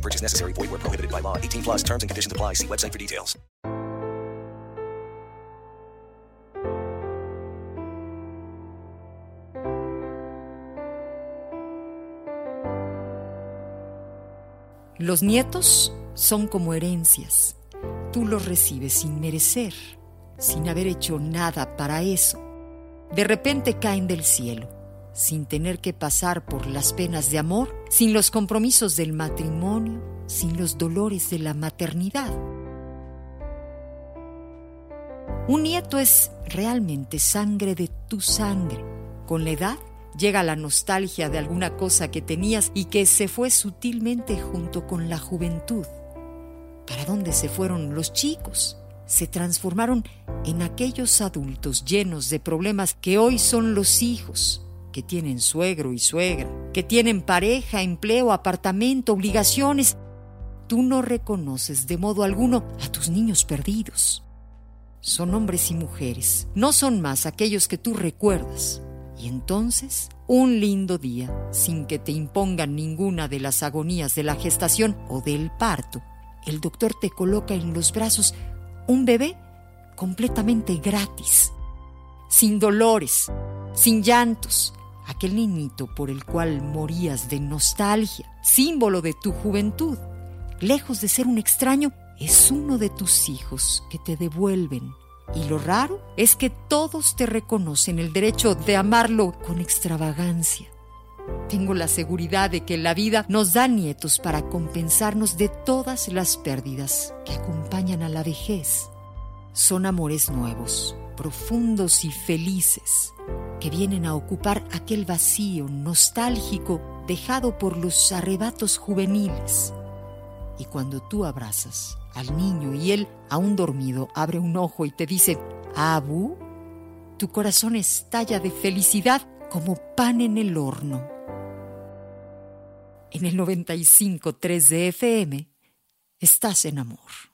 Purchase necessary. Void where prohibited by law. 18 plus terms and conditions apply. See website for details. Los nietos son como herencias. Tú los recibes sin merecer, sin haber hecho nada para eso. De repente caen del cielo, sin tener que pasar por las penas de amor, sin los compromisos del matrimonio, sin los dolores de la maternidad. Un nieto es realmente sangre de tu sangre. Con la edad llega la nostalgia de alguna cosa que tenías y que se fue sutilmente junto con la juventud. ¿Para dónde se fueron los chicos? Se transformaron en aquellos adultos llenos de problemas que hoy son los hijos, que tienen suegro y suegra, que tienen pareja, empleo, apartamento, obligaciones. Tú no reconoces de modo alguno a tus niños perdidos. Son hombres y mujeres, no son más aquellos que tú recuerdas. Y entonces, un lindo día, sin que te impongan ninguna de las agonías de la gestación o del parto, el doctor te coloca en los brazos un bebé completamente gratis, sin dolores, sin llantos, aquel niñito por el cual morías de nostalgia, símbolo de tu juventud. Lejos de ser un extraño, es uno de tus hijos que te devuelven. Y lo raro es que todos te reconocen el derecho de amarlo con extravagancia. Tengo la seguridad de que la vida nos da nietos para compensarnos de todas las pérdidas que acompañan a la vejez. Son amores nuevos, profundos y felices, que vienen a ocupar aquel vacío nostálgico dejado por los arrebatos juveniles. Y cuando tú abrazas al niño y él, aún dormido, abre un ojo y te dice, Abu, tu corazón estalla de felicidad como pan en el horno. En el 95.3 de FM, estás en amor.